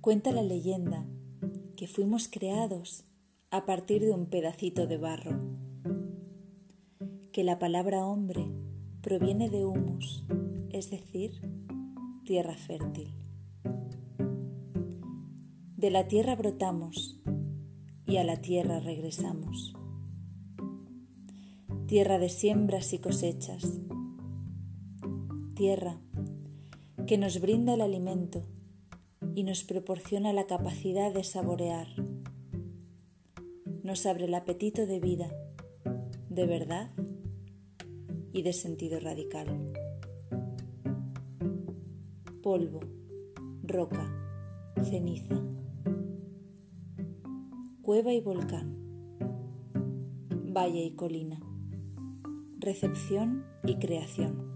Cuenta la leyenda que fuimos creados a partir de un pedacito de barro, que la palabra hombre proviene de humus, es decir, tierra fértil. De la tierra brotamos y a la tierra regresamos. Tierra de siembras y cosechas. Tierra que nos brinda el alimento y nos proporciona la capacidad de saborear. Nos abre el apetito de vida, de verdad y de sentido radical. Polvo, roca, ceniza, cueva y volcán, valle y colina, recepción y creación,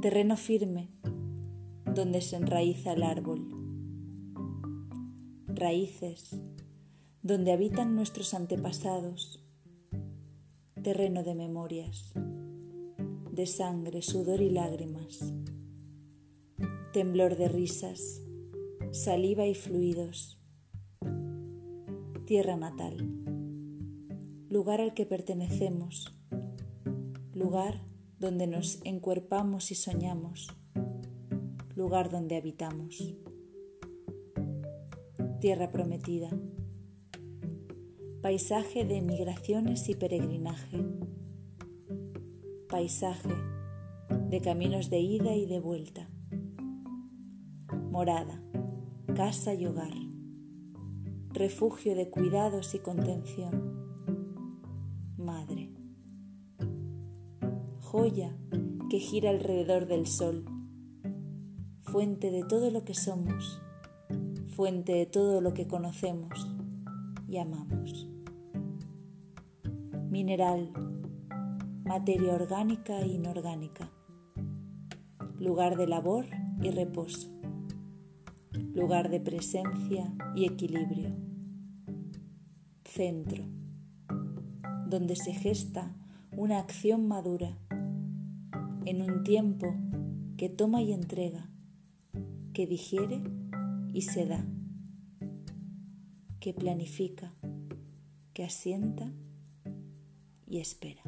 terreno firme donde se enraiza el árbol. Raíces, donde habitan nuestros antepasados. Terreno de memorias, de sangre, sudor y lágrimas. Temblor de risas, saliva y fluidos. Tierra natal, lugar al que pertenecemos, lugar donde nos encuerpamos y soñamos lugar donde habitamos. Tierra prometida. Paisaje de migraciones y peregrinaje. Paisaje de caminos de ida y de vuelta. Morada, casa y hogar. Refugio de cuidados y contención. Madre. Joya que gira alrededor del sol fuente de todo lo que somos, fuente de todo lo que conocemos y amamos. Mineral, materia orgánica e inorgánica, lugar de labor y reposo, lugar de presencia y equilibrio, centro, donde se gesta una acción madura en un tiempo que toma y entrega que digiere y se da, que planifica, que asienta y espera.